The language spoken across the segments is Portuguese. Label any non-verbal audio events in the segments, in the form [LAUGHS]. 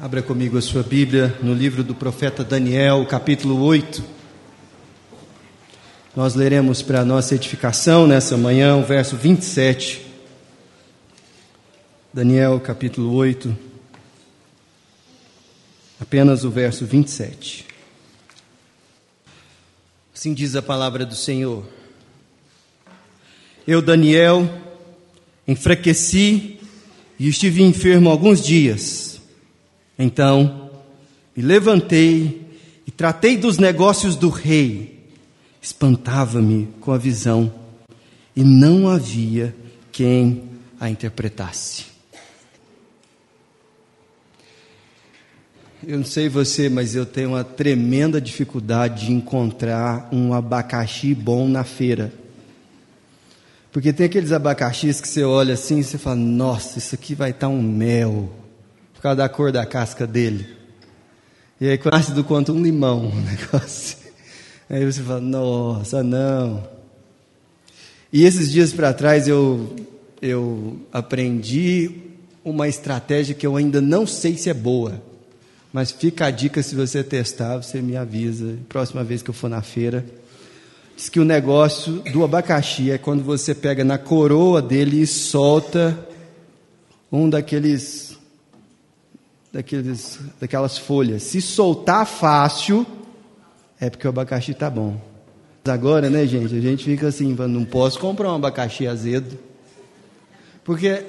Abra comigo a sua Bíblia no livro do profeta Daniel, capítulo 8. Nós leremos para a nossa edificação nessa manhã o verso 27. Daniel, capítulo 8. Apenas o verso 27. Assim diz a palavra do Senhor. Eu, Daniel, enfraqueci e estive enfermo alguns dias. Então me levantei e tratei dos negócios do rei. Espantava-me com a visão e não havia quem a interpretasse. Eu não sei você, mas eu tenho uma tremenda dificuldade de encontrar um abacaxi bom na feira. Porque tem aqueles abacaxis que você olha assim e você fala: Nossa, isso aqui vai estar um mel por causa da cor da casca dele. E aí, ácido quanto um limão o [LAUGHS] negócio. Aí você fala, nossa, não. E esses dias para trás eu, eu aprendi uma estratégia que eu ainda não sei se é boa. Mas fica a dica se você testar, você me avisa. Próxima vez que eu for na feira. Diz que o negócio do abacaxi é quando você pega na coroa dele e solta um daqueles daqueles, daquelas folhas. Se soltar fácil, é porque o abacaxi está bom. Agora, né, gente, a gente fica assim, não posso comprar um abacaxi azedo, porque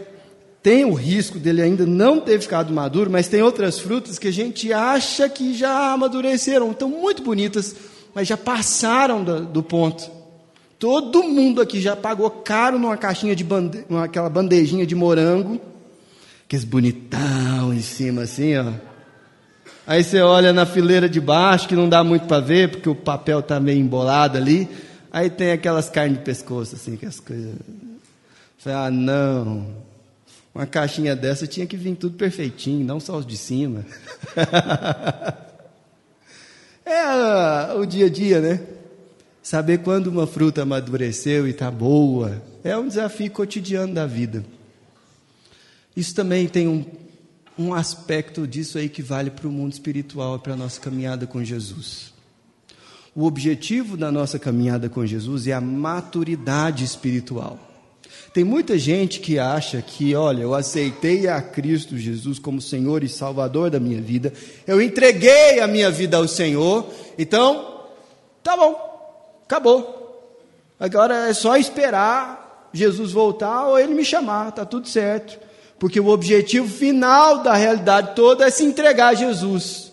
tem o risco dele ainda não ter ficado maduro, mas tem outras frutas que a gente acha que já amadureceram, estão muito bonitas, mas já passaram do, do ponto. Todo mundo aqui já pagou caro numa caixinha de bande... aquela bandejinha de morango Aqueles bonitão em cima assim, ó. Aí você olha na fileira de baixo, que não dá muito para ver, porque o papel está meio embolado ali. Aí tem aquelas carnes de pescoço, assim, que as coisas. Você, ah, não. Uma caixinha dessa tinha que vir tudo perfeitinho, não só os de cima. [LAUGHS] é o dia a dia, né? Saber quando uma fruta amadureceu e está boa é um desafio cotidiano da vida. Isso também tem um, um aspecto disso aí que vale para o mundo espiritual e para a nossa caminhada com Jesus. O objetivo da nossa caminhada com Jesus é a maturidade espiritual. Tem muita gente que acha que, olha, eu aceitei a Cristo Jesus como Senhor e Salvador da minha vida, eu entreguei a minha vida ao Senhor, então, tá bom, acabou. Agora é só esperar Jesus voltar ou ele me chamar, tá tudo certo porque o objetivo final da realidade toda é se entregar a Jesus.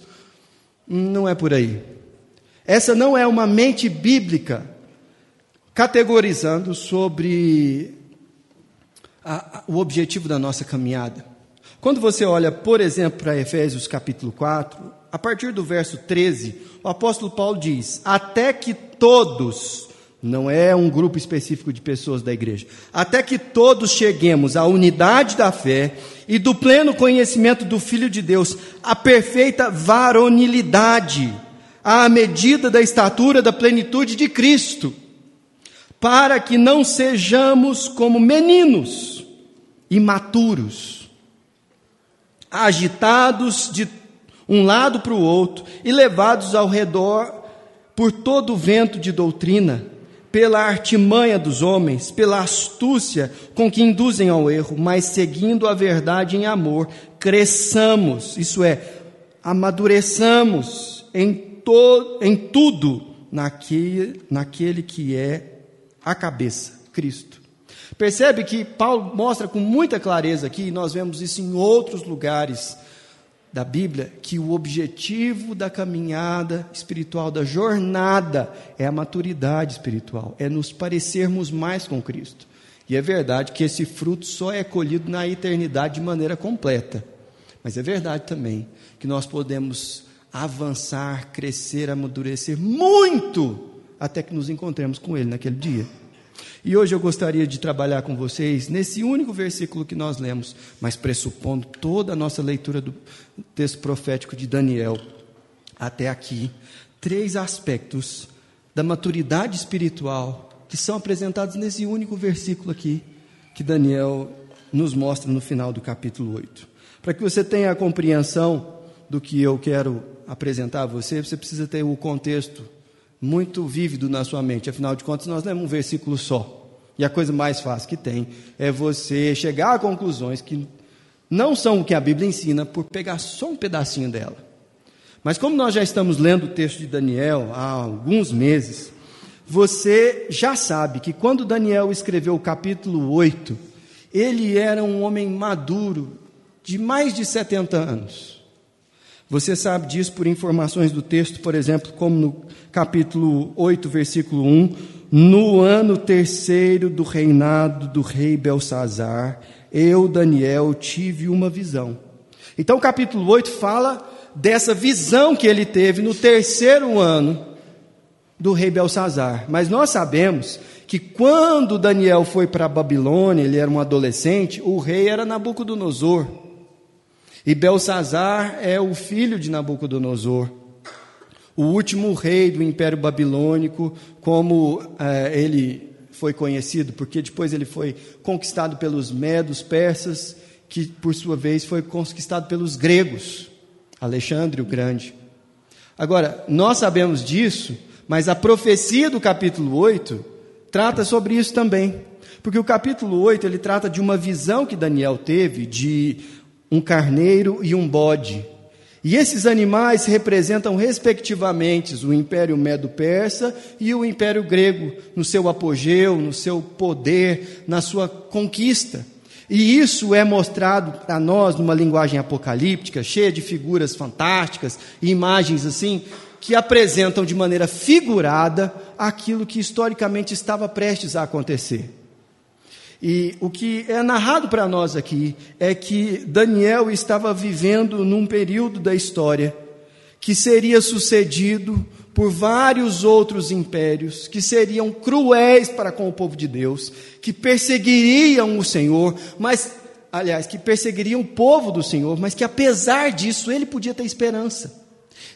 Não é por aí. Essa não é uma mente bíblica categorizando sobre a, a, o objetivo da nossa caminhada. Quando você olha, por exemplo, para Efésios capítulo 4, a partir do verso 13, o apóstolo Paulo diz: Até que todos não é um grupo específico de pessoas da igreja. Até que todos cheguemos à unidade da fé e do pleno conhecimento do Filho de Deus, à perfeita varonilidade, à medida da estatura da plenitude de Cristo, para que não sejamos como meninos imaturos, agitados de um lado para o outro e levados ao redor por todo o vento de doutrina pela artimanha dos homens, pela astúcia com que induzem ao erro, mas seguindo a verdade em amor, cresçamos, isso é, amadureçamos em, to, em tudo naquele, naquele que é a cabeça, Cristo. Percebe que Paulo mostra com muita clareza aqui, e nós vemos isso em outros lugares da Bíblia que o objetivo da caminhada espiritual, da jornada, é a maturidade espiritual, é nos parecermos mais com Cristo. E é verdade que esse fruto só é colhido na eternidade de maneira completa. Mas é verdade também que nós podemos avançar, crescer, amadurecer muito até que nos encontremos com Ele naquele dia. E hoje eu gostaria de trabalhar com vocês nesse único versículo que nós lemos, mas pressupondo toda a nossa leitura do texto profético de Daniel até aqui, três aspectos da maturidade espiritual que são apresentados nesse único versículo aqui que Daniel nos mostra no final do capítulo 8. Para que você tenha a compreensão do que eu quero apresentar a você, você precisa ter o contexto muito vívido na sua mente. Afinal de contas, nós lemos um versículo só. E a coisa mais fácil que tem é você chegar a conclusões que não são o que a Bíblia ensina por pegar só um pedacinho dela. Mas como nós já estamos lendo o texto de Daniel há alguns meses, você já sabe que quando Daniel escreveu o capítulo 8, ele era um homem maduro, de mais de 70 anos. Você sabe disso por informações do texto, por exemplo, como no capítulo 8, versículo 1, no ano terceiro do reinado do rei Belsazar, eu, Daniel, tive uma visão. Então, o capítulo 8 fala dessa visão que ele teve no terceiro ano do rei Belsazar. Mas nós sabemos que quando Daniel foi para a Babilônia, ele era um adolescente, o rei era Nabucodonosor. E Belsazar é o filho de Nabucodonosor. O último rei do Império Babilônico, como eh, ele foi conhecido, porque depois ele foi conquistado pelos medos persas, que por sua vez foi conquistado pelos gregos, Alexandre o Grande. Agora, nós sabemos disso mas a profecia do capítulo 8 trata sobre isso também. Porque o capítulo 8 ele trata de uma visão que Daniel teve de um carneiro e um bode. E esses animais representam respectivamente o Império Medo-Persa e o Império Grego, no seu apogeu, no seu poder, na sua conquista. E isso é mostrado para nós numa linguagem apocalíptica, cheia de figuras fantásticas e imagens assim, que apresentam de maneira figurada aquilo que historicamente estava prestes a acontecer. E o que é narrado para nós aqui é que Daniel estava vivendo num período da história que seria sucedido por vários outros impérios que seriam cruéis para com o povo de Deus, que perseguiriam o Senhor, mas aliás, que perseguiriam o povo do Senhor, mas que apesar disso ele podia ter esperança.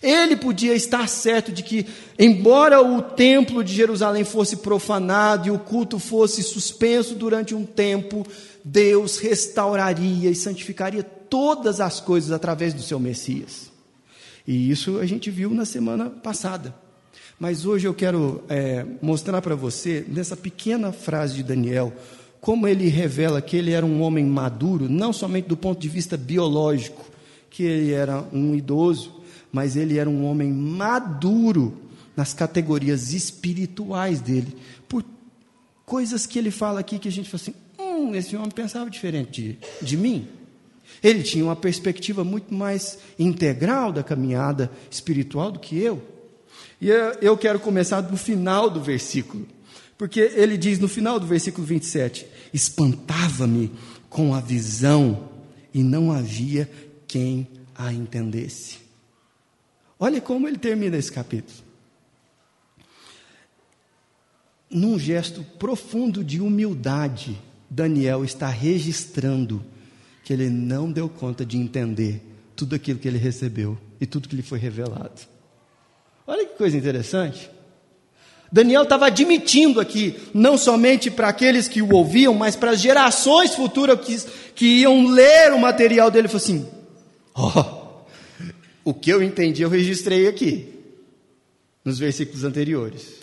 Ele podia estar certo de que, embora o templo de Jerusalém fosse profanado e o culto fosse suspenso durante um tempo, Deus restauraria e santificaria todas as coisas através do seu Messias. E isso a gente viu na semana passada. Mas hoje eu quero é, mostrar para você, nessa pequena frase de Daniel, como ele revela que ele era um homem maduro, não somente do ponto de vista biológico, que ele era um idoso, mas ele era um homem maduro nas categorias espirituais dele, por coisas que ele fala aqui que a gente fala assim: hum, esse homem pensava diferente de, de mim. Ele tinha uma perspectiva muito mais integral da caminhada espiritual do que eu. E eu quero começar do final do versículo, porque ele diz no final do versículo 27: Espantava-me com a visão, e não havia quem a entendesse. Olha como ele termina esse capítulo. Num gesto profundo de humildade, Daniel está registrando que ele não deu conta de entender tudo aquilo que ele recebeu e tudo que lhe foi revelado. Olha que coisa interessante. Daniel estava admitindo aqui, não somente para aqueles que o ouviam, mas para as gerações futuras que, que iam ler o material dele, ele falou assim: Ó, oh, o que eu entendi, eu registrei aqui, nos versículos anteriores.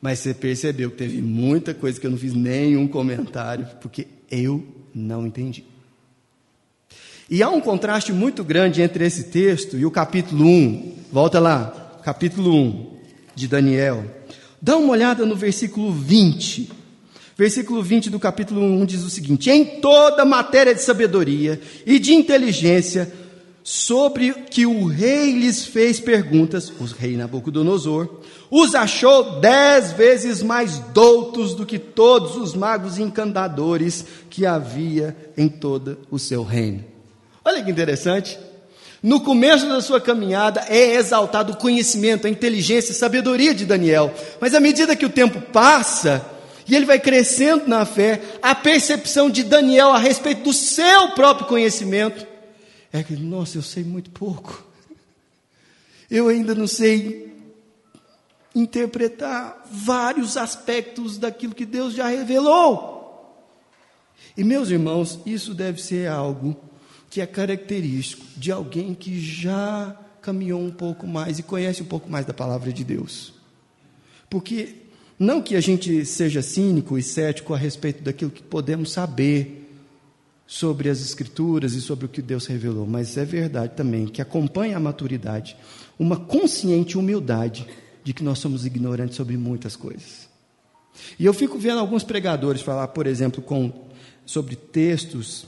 Mas você percebeu que teve muita coisa que eu não fiz nenhum comentário, porque eu não entendi. E há um contraste muito grande entre esse texto e o capítulo 1. Volta lá, capítulo 1 de Daniel. Dá uma olhada no versículo 20. Versículo 20 do capítulo 1 diz o seguinte: Em toda matéria de sabedoria e de inteligência, sobre que o rei lhes fez perguntas, o rei Nabucodonosor, os achou dez vezes mais doutos do que todos os magos encantadores que havia em todo o seu reino. Olha que interessante. No começo da sua caminhada é exaltado o conhecimento, a inteligência, a sabedoria de Daniel. Mas à medida que o tempo passa, e ele vai crescendo na fé, a percepção de Daniel a respeito do seu próprio conhecimento é que, nossa, eu sei muito pouco. Eu ainda não sei interpretar vários aspectos daquilo que Deus já revelou. E meus irmãos, isso deve ser algo que é característico de alguém que já caminhou um pouco mais e conhece um pouco mais da palavra de Deus. Porque não que a gente seja cínico e cético a respeito daquilo que podemos saber sobre as Escrituras e sobre o que Deus revelou, mas é verdade também que acompanha a maturidade uma consciente humildade de que nós somos ignorantes sobre muitas coisas. E eu fico vendo alguns pregadores falar, por exemplo, com, sobre textos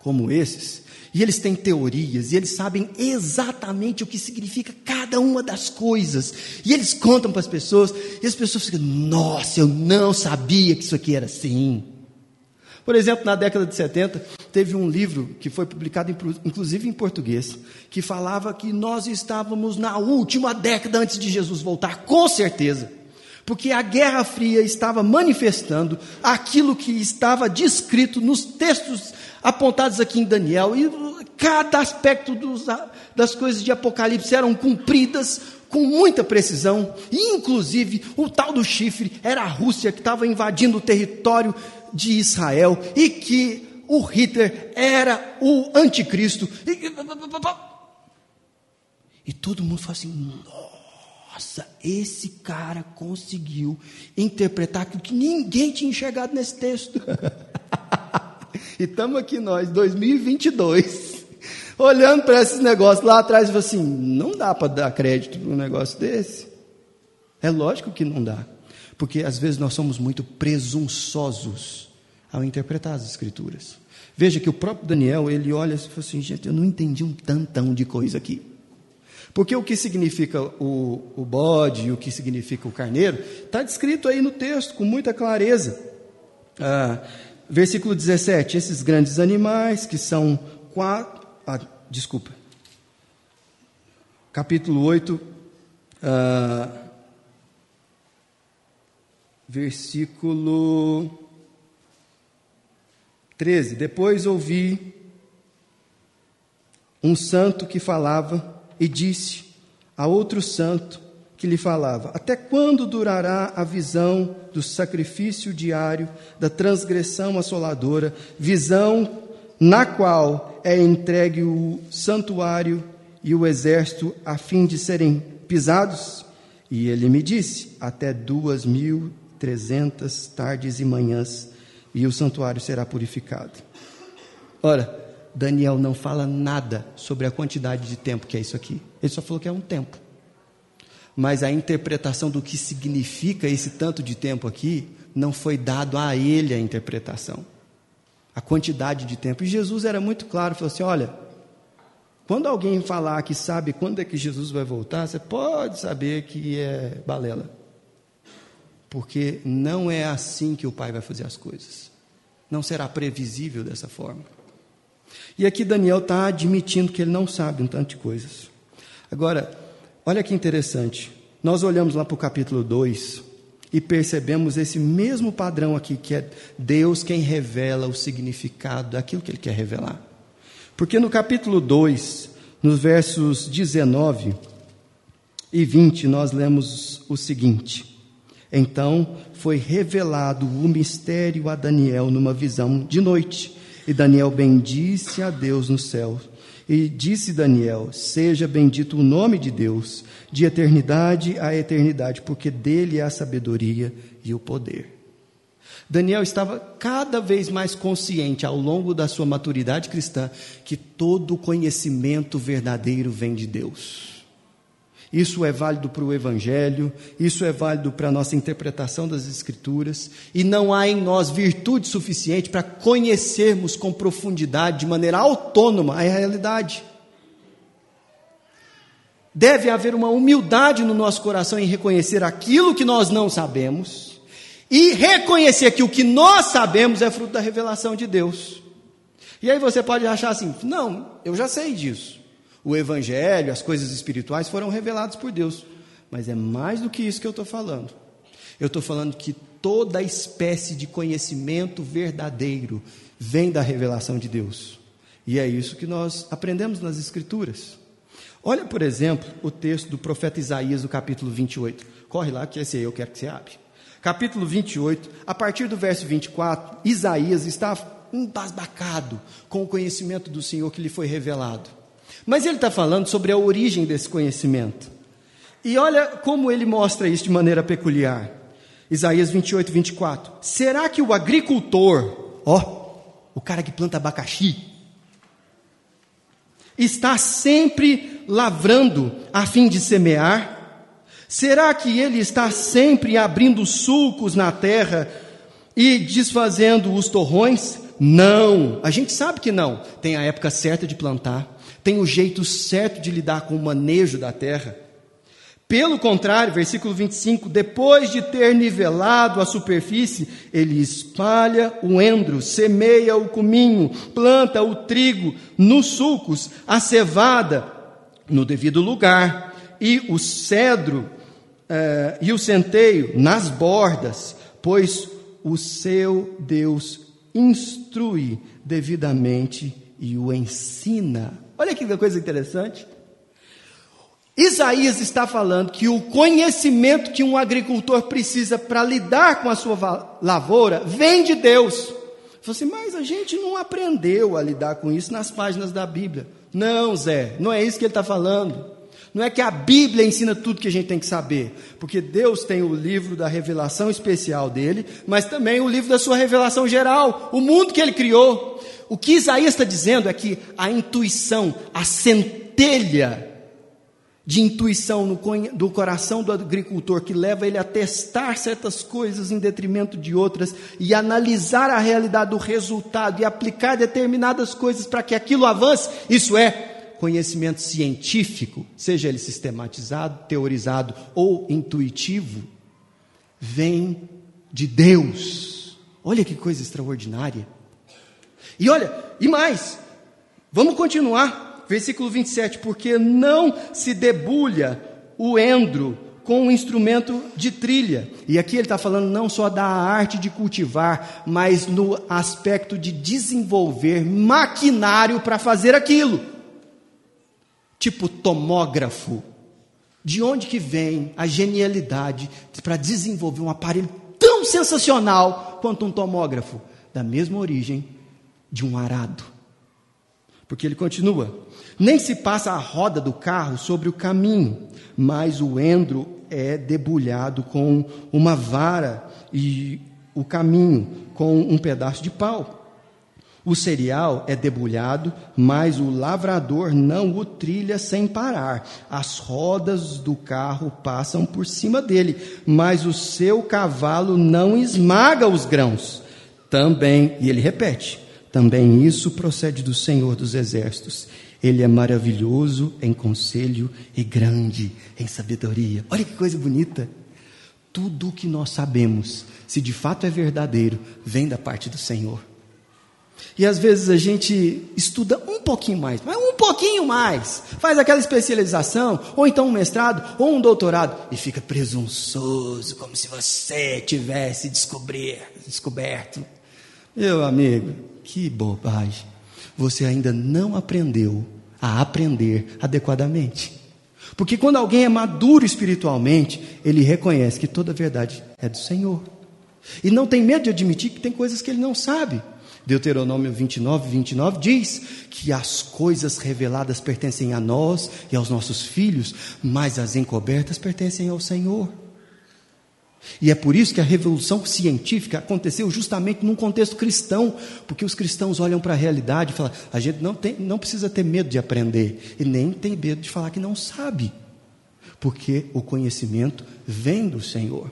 como esses, e eles têm teorias, e eles sabem exatamente o que significa cada uma das coisas, e eles contam para as pessoas, e as pessoas ficam, nossa, eu não sabia que isso aqui era assim. Por exemplo, na década de 70, teve um livro que foi publicado, inclusive em português, que falava que nós estávamos na última década antes de Jesus voltar, com certeza. Porque a Guerra Fria estava manifestando aquilo que estava descrito nos textos apontados aqui em Daniel, e cada aspecto dos, das coisas de Apocalipse eram cumpridas com muita precisão, inclusive o tal do chifre era a Rússia que estava invadindo o território de Israel e que o Hitler era o anticristo. E, e todo mundo fala assim: nossa, esse cara conseguiu interpretar aquilo que ninguém tinha enxergado nesse texto. [LAUGHS] e estamos aqui nós, 2022, [LAUGHS] olhando para esses negócios lá atrás e assim: não dá para dar crédito para um negócio desse. É lógico que não dá. Porque às vezes nós somos muito presunçosos ao interpretar as escrituras. Veja que o próprio Daniel, ele olha e fala assim, gente, eu não entendi um tantão de coisa aqui. Porque o que significa o, o bode e o que significa o carneiro, está descrito aí no texto com muita clareza. Ah, versículo 17: esses grandes animais que são quatro. Ah, desculpa. Capítulo 8. Ah, versículo 13. Depois ouvi um santo que falava e disse a outro santo que lhe falava: Até quando durará a visão do sacrifício diário, da transgressão assoladora, visão na qual é entregue o santuário e o exército a fim de serem pisados? E ele me disse: Até duas mil trezentas tardes e manhãs, e o santuário será purificado. Ora, Daniel não fala nada sobre a quantidade de tempo que é isso aqui. Ele só falou que é um tempo. Mas a interpretação do que significa esse tanto de tempo aqui, não foi dado a ele a interpretação. A quantidade de tempo. E Jesus era muito claro, falou assim: olha, quando alguém falar que sabe quando é que Jesus vai voltar, você pode saber que é balela porque não é assim que o Pai vai fazer as coisas. Não será previsível dessa forma. E aqui Daniel está admitindo que ele não sabe um tanto de coisas. Agora, olha que interessante. Nós olhamos lá para o capítulo 2 e percebemos esse mesmo padrão aqui, que é Deus quem revela o significado daquilo que ele quer revelar. Porque no capítulo 2, nos versos 19 e 20, nós lemos o seguinte. Então foi revelado o mistério a Daniel numa visão de noite. E Daniel bendisse a Deus no céu. E disse Daniel: Seja bendito o nome de Deus, de eternidade a eternidade, porque dele é a sabedoria e o poder. Daniel estava cada vez mais consciente ao longo da sua maturidade cristã que todo conhecimento verdadeiro vem de Deus. Isso é válido para o Evangelho, isso é válido para a nossa interpretação das Escrituras, e não há em nós virtude suficiente para conhecermos com profundidade, de maneira autônoma, a realidade. Deve haver uma humildade no nosso coração em reconhecer aquilo que nós não sabemos e reconhecer que o que nós sabemos é fruto da revelação de Deus. E aí você pode achar assim: não, eu já sei disso o Evangelho, as coisas espirituais foram reveladas por Deus. Mas é mais do que isso que eu estou falando. Eu estou falando que toda espécie de conhecimento verdadeiro vem da revelação de Deus. E é isso que nós aprendemos nas Escrituras. Olha, por exemplo, o texto do profeta Isaías, do capítulo 28. Corre lá, que esse aí eu quero que você abra. Capítulo 28, a partir do verso 24, Isaías está embasbacado com o conhecimento do Senhor que lhe foi revelado. Mas ele está falando sobre a origem desse conhecimento. E olha como ele mostra isso de maneira peculiar. Isaías 28, 24. Será que o agricultor, ó, o cara que planta abacaxi, está sempre lavrando a fim de semear? Será que ele está sempre abrindo sulcos na terra e desfazendo os torrões? Não, a gente sabe que não. Tem a época certa de plantar, tem o jeito certo de lidar com o manejo da terra. Pelo contrário, versículo 25: depois de ter nivelado a superfície, ele espalha o endro, semeia o cominho, planta o trigo nos sulcos, a cevada no devido lugar, e o cedro eh, e o centeio nas bordas, pois o seu Deus instrui devidamente e o ensina. Olha que coisa interessante. Isaías está falando que o conhecimento que um agricultor precisa para lidar com a sua lavoura vem de Deus. Falei assim, mas a gente não aprendeu a lidar com isso nas páginas da Bíblia. Não, Zé, não é isso que ele está falando. Não é que a Bíblia ensina tudo que a gente tem que saber, porque Deus tem o livro da revelação especial dele, mas também o livro da sua revelação geral, o mundo que ele criou. O que Isaías está dizendo é que a intuição, a centelha de intuição no, do coração do agricultor que leva ele a testar certas coisas em detrimento de outras e analisar a realidade do resultado e aplicar determinadas coisas para que aquilo avance, isso é conhecimento científico, seja ele sistematizado, teorizado ou intuitivo, vem de Deus. Olha que coisa extraordinária. E olha, e mais, vamos continuar versículo 27, porque não se debulha o endro com um instrumento de trilha. E aqui ele está falando não só da arte de cultivar, mas no aspecto de desenvolver maquinário para fazer aquilo. Tipo tomógrafo. De onde que vem a genialidade para desenvolver um aparelho tão sensacional quanto um tomógrafo? Da mesma origem de um arado. Porque ele continua: nem se passa a roda do carro sobre o caminho, mas o endro é debulhado com uma vara e o caminho com um pedaço de pau. O cereal é debulhado, mas o lavrador não o trilha sem parar. As rodas do carro passam por cima dele, mas o seu cavalo não esmaga os grãos. Também, e ele repete: também isso procede do Senhor dos Exércitos. Ele é maravilhoso em conselho e grande em sabedoria. Olha que coisa bonita. Tudo o que nós sabemos, se de fato é verdadeiro, vem da parte do Senhor. E às vezes a gente estuda um pouquinho mais, mas um pouquinho mais, faz aquela especialização, ou então um mestrado, ou um doutorado, e fica presunçoso, como se você tivesse descobrir, descoberto. Meu amigo, que bobagem. Você ainda não aprendeu a aprender adequadamente. Porque quando alguém é maduro espiritualmente, ele reconhece que toda a verdade é do Senhor. E não tem medo de admitir que tem coisas que ele não sabe. Deuteronômio 29, 29 diz que as coisas reveladas pertencem a nós e aos nossos filhos, mas as encobertas pertencem ao Senhor. E é por isso que a revolução científica aconteceu justamente num contexto cristão, porque os cristãos olham para a realidade e falam: a gente não, tem, não precisa ter medo de aprender, e nem tem medo de falar que não sabe, porque o conhecimento vem do Senhor.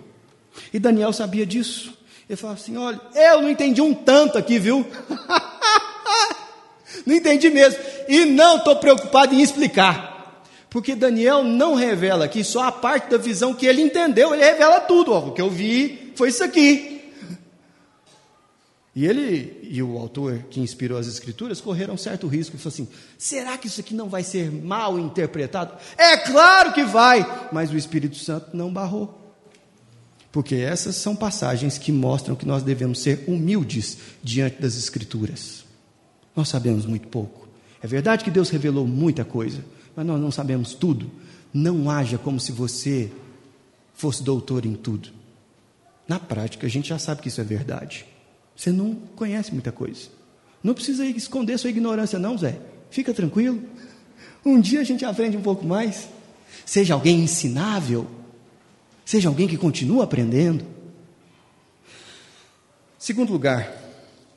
E Daniel sabia disso. Ele falava assim: olha, eu não entendi um tanto aqui, viu? [LAUGHS] não entendi mesmo. E não estou preocupado em explicar. Porque Daniel não revela aqui só a parte da visão que ele entendeu, ele revela tudo. Ó, o que eu vi foi isso aqui. E ele e o autor que inspirou as escrituras correram um certo risco e falou assim: será que isso aqui não vai ser mal interpretado? É claro que vai, mas o Espírito Santo não barrou. Porque essas são passagens que mostram que nós devemos ser humildes diante das escrituras. Nós sabemos muito pouco. É verdade que Deus revelou muita coisa, mas nós não sabemos tudo. Não haja como se você fosse doutor em tudo. Na prática, a gente já sabe que isso é verdade. Você não conhece muita coisa. Não precisa esconder sua ignorância, não, Zé. Fica tranquilo. Um dia a gente aprende um pouco mais. Seja alguém ensinável. Seja alguém que continua aprendendo. Segundo lugar,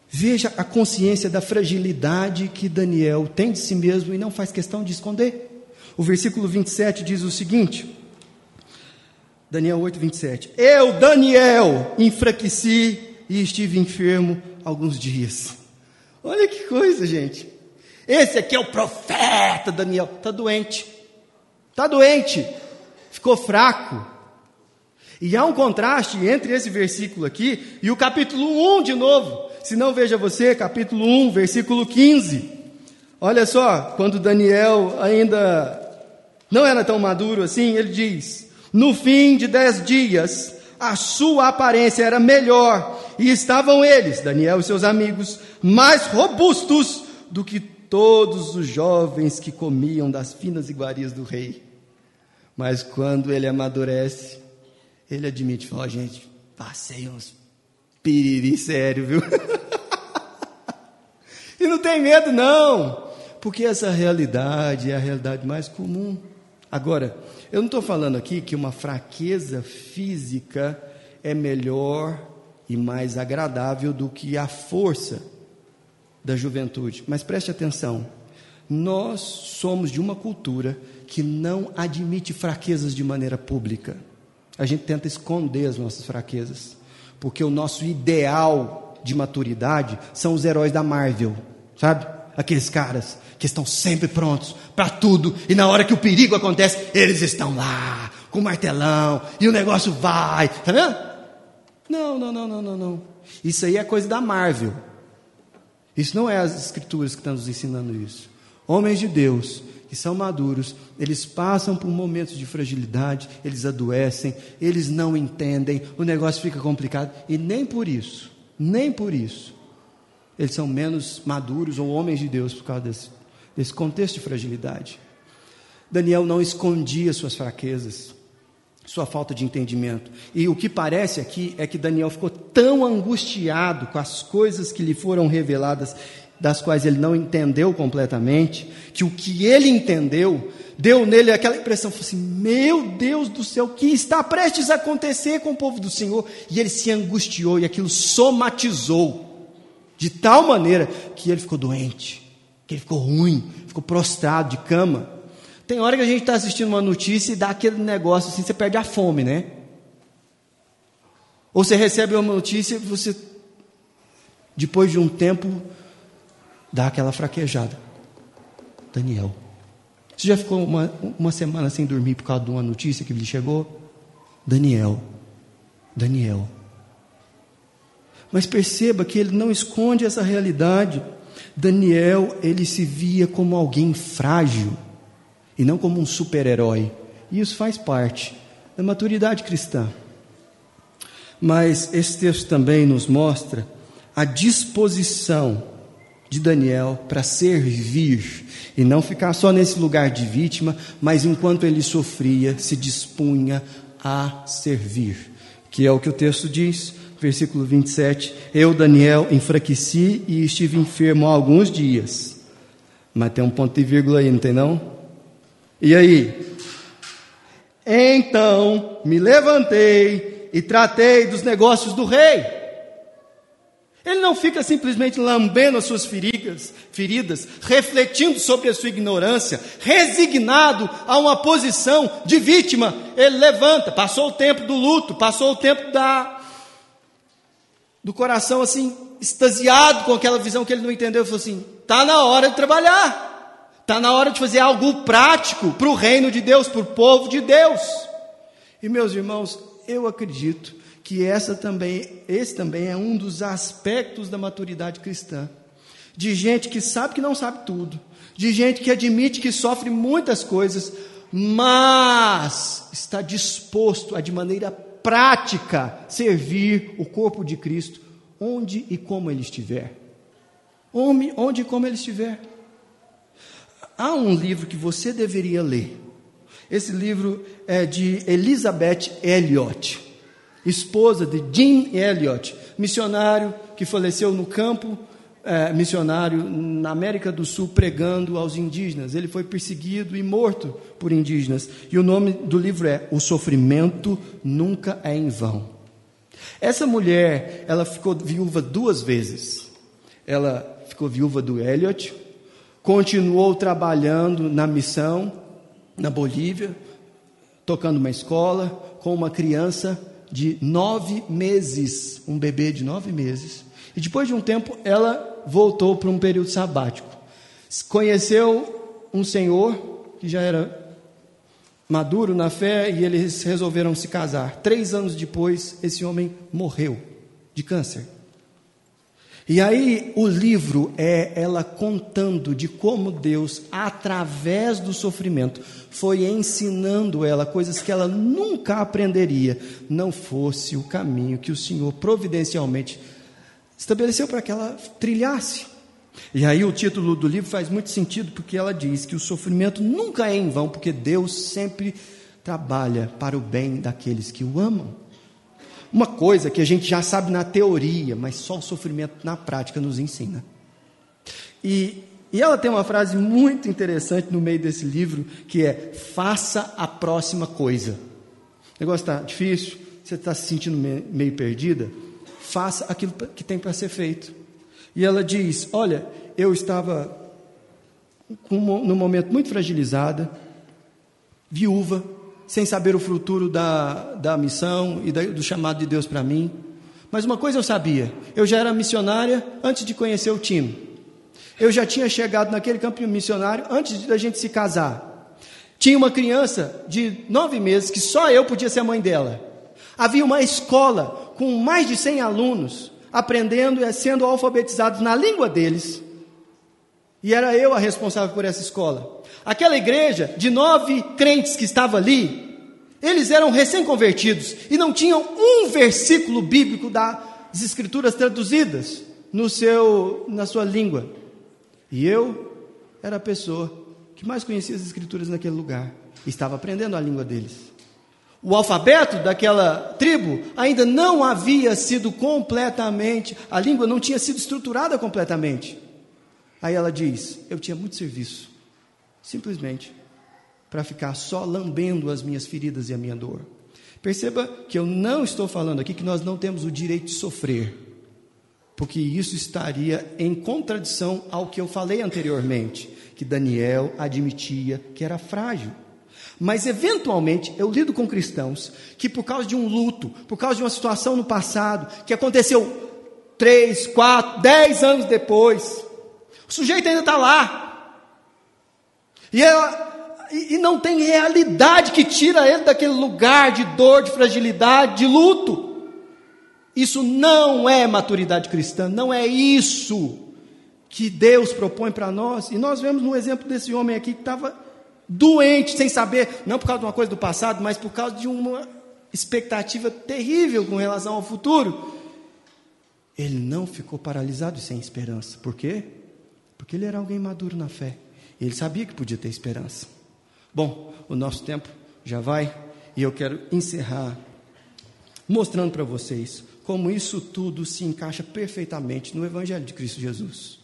veja a consciência da fragilidade que Daniel tem de si mesmo e não faz questão de esconder. O versículo 27 diz o seguinte: Daniel 8, 27. Eu, Daniel, enfraqueci e estive enfermo alguns dias. Olha que coisa, gente. Esse aqui é o profeta Daniel. Está doente. Está doente. Ficou fraco. E há um contraste entre esse versículo aqui e o capítulo 1 de novo. Se não, veja você, capítulo 1, versículo 15. Olha só, quando Daniel ainda não era tão maduro assim, ele diz: No fim de dez dias, a sua aparência era melhor, e estavam eles, Daniel e seus amigos, mais robustos do que todos os jovens que comiam das finas iguarias do rei. Mas quando ele amadurece, ele admite: Ó, oh, gente, passei uns piriri sério, viu? [LAUGHS] e não tem medo, não, porque essa realidade é a realidade mais comum. Agora, eu não estou falando aqui que uma fraqueza física é melhor e mais agradável do que a força da juventude. Mas preste atenção: nós somos de uma cultura que não admite fraquezas de maneira pública. A gente tenta esconder as nossas fraquezas, porque o nosso ideal de maturidade são os heróis da Marvel, sabe? Aqueles caras que estão sempre prontos para tudo, e na hora que o perigo acontece, eles estão lá, com o martelão, e o negócio vai, tá vendo? Não, não, não, não, não, não. Isso aí é coisa da Marvel. Isso não é as escrituras que estão nos ensinando isso. Homens de Deus que são maduros, eles passam por momentos de fragilidade, eles adoecem, eles não entendem, o negócio fica complicado, e nem por isso, nem por isso, eles são menos maduros ou homens de Deus por causa desse, desse contexto de fragilidade. Daniel não escondia suas fraquezas, sua falta de entendimento. E o que parece aqui é que Daniel ficou tão angustiado com as coisas que lhe foram reveladas, das quais ele não entendeu completamente, que o que ele entendeu deu nele aquela impressão, assim, meu Deus do céu, o que está prestes a acontecer com o povo do Senhor? E ele se angustiou e aquilo somatizou de tal maneira que ele ficou doente, que ele ficou ruim, ficou prostrado de cama. Tem hora que a gente está assistindo uma notícia e dá aquele negócio assim, você perde a fome, né? Ou você recebe uma notícia e você, depois de um tempo, dá aquela fraquejada. Daniel. Você já ficou uma, uma semana sem dormir por causa de uma notícia que lhe chegou? Daniel. Daniel. Mas perceba que ele não esconde essa realidade. Daniel, ele se via como alguém frágil e não como um super-herói. E isso faz parte da maturidade cristã. Mas esse texto também nos mostra a disposição de Daniel para servir e não ficar só nesse lugar de vítima, mas enquanto ele sofria, se dispunha a servir, que é o que o texto diz versículo 27, eu, Daniel, enfraqueci e estive enfermo há alguns dias. Mas tem um ponto e vírgula aí, não tem não? E aí? Então me levantei e tratei dos negócios do rei. Ele não fica simplesmente lambendo as suas feridas, feridas, refletindo sobre a sua ignorância, resignado a uma posição de vítima. Ele levanta, passou o tempo do luto, passou o tempo da do coração assim, extasiado com aquela visão que ele não entendeu, falou assim: está na hora de trabalhar, está na hora de fazer algo prático para o reino de Deus, para o povo de Deus. E meus irmãos, eu acredito que essa também, esse também é um dos aspectos da maturidade cristã. De gente que sabe que não sabe tudo, de gente que admite que sofre muitas coisas, mas está disposto a de maneira prática servir o corpo de Cristo onde e como ele estiver. Onde, onde e como ele estiver. Há um livro que você deveria ler. Esse livro é de Elizabeth Elliot, esposa de Jim Elliot, missionário que faleceu no campo é, missionário na América do Sul pregando aos indígenas. Ele foi perseguido e morto por indígenas. E o nome do livro é O Sofrimento Nunca é em Vão. Essa mulher, ela ficou viúva duas vezes. Ela ficou viúva do Elliot, continuou trabalhando na missão na Bolívia, tocando uma escola com uma criança de nove meses, um bebê de nove meses. E depois de um tempo, ela voltou para um período sabático. Conheceu um senhor que já era maduro na fé e eles resolveram se casar. Três anos depois, esse homem morreu de câncer. E aí o livro é ela contando de como Deus, através do sofrimento, foi ensinando ela coisas que ela nunca aprenderia, não fosse o caminho que o Senhor providencialmente estabeleceu para que ela trilhasse. E aí o título do livro faz muito sentido, porque ela diz que o sofrimento nunca é em vão, porque Deus sempre trabalha para o bem daqueles que o amam. Uma coisa que a gente já sabe na teoria, mas só o sofrimento na prática nos ensina. E, e ela tem uma frase muito interessante no meio desse livro, que é: faça a próxima coisa. O negócio está difícil, você está se sentindo meio perdida, faça aquilo que tem para ser feito. E ela diz: Olha, eu estava num momento muito fragilizada, viúva, sem saber o futuro da, da missão e da, do chamado de Deus para mim. Mas uma coisa eu sabia: eu já era missionária antes de conhecer o time. Eu já tinha chegado naquele campo missionário antes da gente se casar. Tinha uma criança de nove meses que só eu podia ser a mãe dela. Havia uma escola com mais de cem alunos aprendendo e sendo alfabetizados na língua deles. E era eu a responsável por essa escola. Aquela igreja de nove crentes que estava ali, eles eram recém-convertidos e não tinham um versículo bíblico das escrituras traduzidas no seu, na sua língua. E eu era a pessoa que mais conhecia as escrituras naquele lugar. Estava aprendendo a língua deles. O alfabeto daquela tribo ainda não havia sido completamente, a língua não tinha sido estruturada completamente. Aí ela diz: Eu tinha muito serviço, simplesmente para ficar só lambendo as minhas feridas e a minha dor. Perceba que eu não estou falando aqui que nós não temos o direito de sofrer, porque isso estaria em contradição ao que eu falei anteriormente, que Daniel admitia que era frágil. Mas, eventualmente, eu lido com cristãos que, por causa de um luto, por causa de uma situação no passado, que aconteceu três, quatro, dez anos depois, o sujeito ainda está lá. E, ela, e, e não tem realidade que tira ele daquele lugar de dor, de fragilidade, de luto. Isso não é maturidade cristã, não é isso que Deus propõe para nós. E nós vemos no exemplo desse homem aqui que estava doente, sem saber, não por causa de uma coisa do passado, mas por causa de uma expectativa terrível com relação ao futuro. Ele não ficou paralisado e sem esperança. Por quê? Porque ele era alguém maduro na fé. E ele sabia que podia ter esperança. Bom, o nosso tempo já vai e eu quero encerrar mostrando para vocês como isso tudo se encaixa perfeitamente no Evangelho de Cristo Jesus.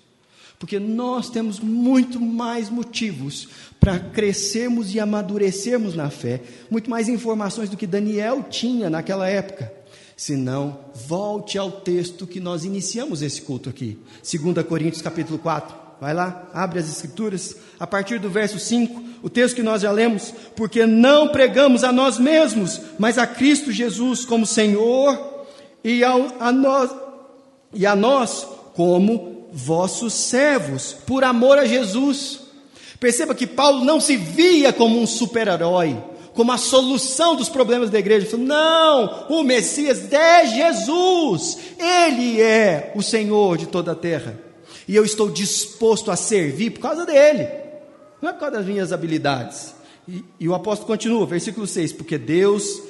Porque nós temos muito mais motivos para crescermos e amadurecermos na fé, muito mais informações do que Daniel tinha naquela época. Se não, volte ao texto que nós iniciamos esse culto aqui. 2 Coríntios capítulo 4. Vai lá, abre as escrituras, a partir do verso 5, o texto que nós já lemos, porque não pregamos a nós mesmos, mas a Cristo Jesus como Senhor e a, a nós e a nós como vossos servos, por amor a Jesus. Perceba que Paulo não se via como um super-herói, como a solução dos problemas da igreja. Não, o Messias é Jesus, Ele é o Senhor de toda a terra. E eu estou disposto a servir por causa dele, não é por causa das minhas habilidades. E, e o apóstolo continua, versículo 6: Porque Deus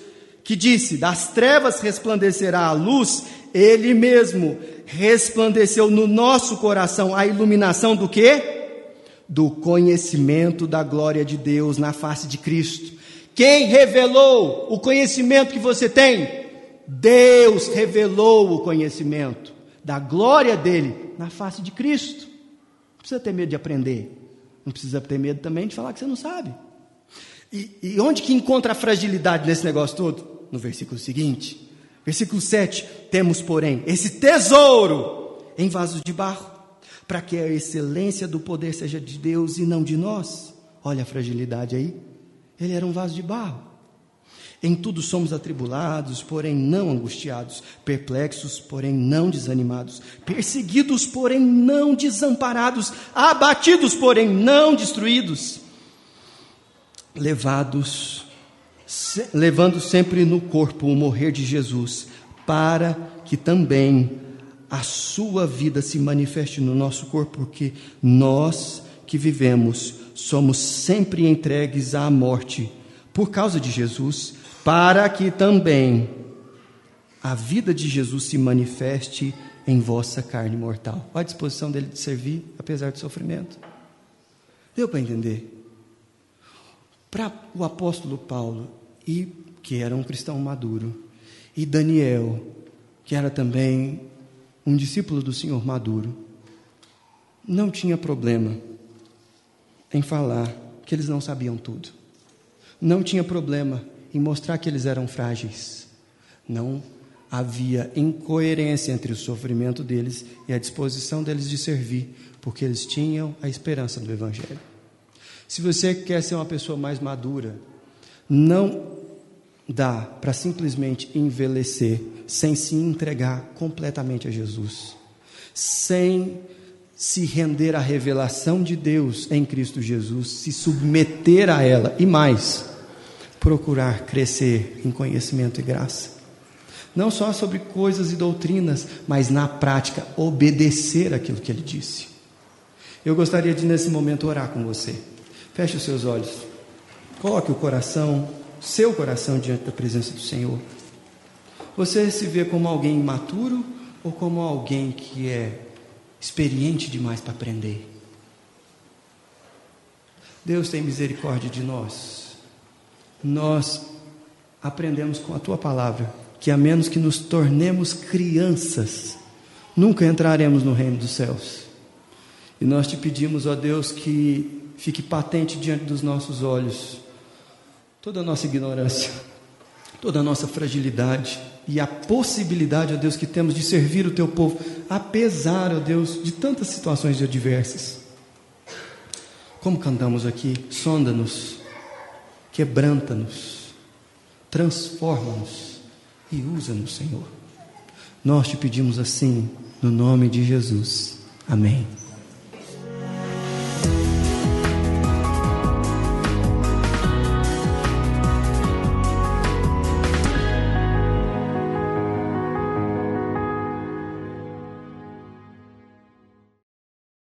que disse: Das trevas resplandecerá a luz, ele mesmo resplandeceu no nosso coração a iluminação do que? Do conhecimento da glória de Deus na face de Cristo. Quem revelou o conhecimento que você tem? Deus revelou o conhecimento. Da glória dele na face de Cristo. Não precisa ter medo de aprender. Não precisa ter medo também de falar que você não sabe. E, e onde que encontra a fragilidade nesse negócio todo? No versículo seguinte. Versículo 7. Temos, porém, esse tesouro em vasos de barro, para que a excelência do poder seja de Deus e não de nós. Olha a fragilidade aí. Ele era um vaso de barro. Em tudo somos atribulados, porém não angustiados, perplexos, porém não desanimados, perseguidos, porém não desamparados, abatidos, porém não destruídos, levados, se, levando sempre no corpo o morrer de Jesus, para que também a sua vida se manifeste no nosso corpo, porque nós que vivemos somos sempre entregues à morte. Por causa de Jesus para que também a vida de Jesus se manifeste em vossa carne mortal. Olha a disposição dele de servir, apesar do sofrimento. Deu para entender? Para o apóstolo Paulo, e que era um cristão maduro, e Daniel, que era também um discípulo do Senhor maduro, não tinha problema em falar que eles não sabiam tudo. Não tinha problema em mostrar que eles eram frágeis. Não havia incoerência entre o sofrimento deles e a disposição deles de servir, porque eles tinham a esperança do Evangelho. Se você quer ser uma pessoa mais madura, não dá para simplesmente envelhecer sem se entregar completamente a Jesus, sem se render à revelação de Deus em Cristo Jesus, se submeter a ela e mais procurar crescer em conhecimento e graça. Não só sobre coisas e doutrinas, mas na prática obedecer aquilo que ele disse. Eu gostaria de nesse momento orar com você. Feche os seus olhos. Coloque o coração, seu coração diante da presença do Senhor. Você se vê como alguém imaturo ou como alguém que é experiente demais para aprender? Deus tem misericórdia de nós nós aprendemos com a tua palavra que a menos que nos tornemos crianças, nunca entraremos no reino dos céus. E nós te pedimos, ó Deus, que fique patente diante dos nossos olhos toda a nossa ignorância, toda a nossa fragilidade e a possibilidade, ó Deus, que temos de servir o teu povo, apesar, ó Deus, de tantas situações adversas. Como cantamos aqui, sonda-nos quebranta-nos, transforma-nos e usa-nos, Senhor. Nós te pedimos assim, no nome de Jesus. Amém.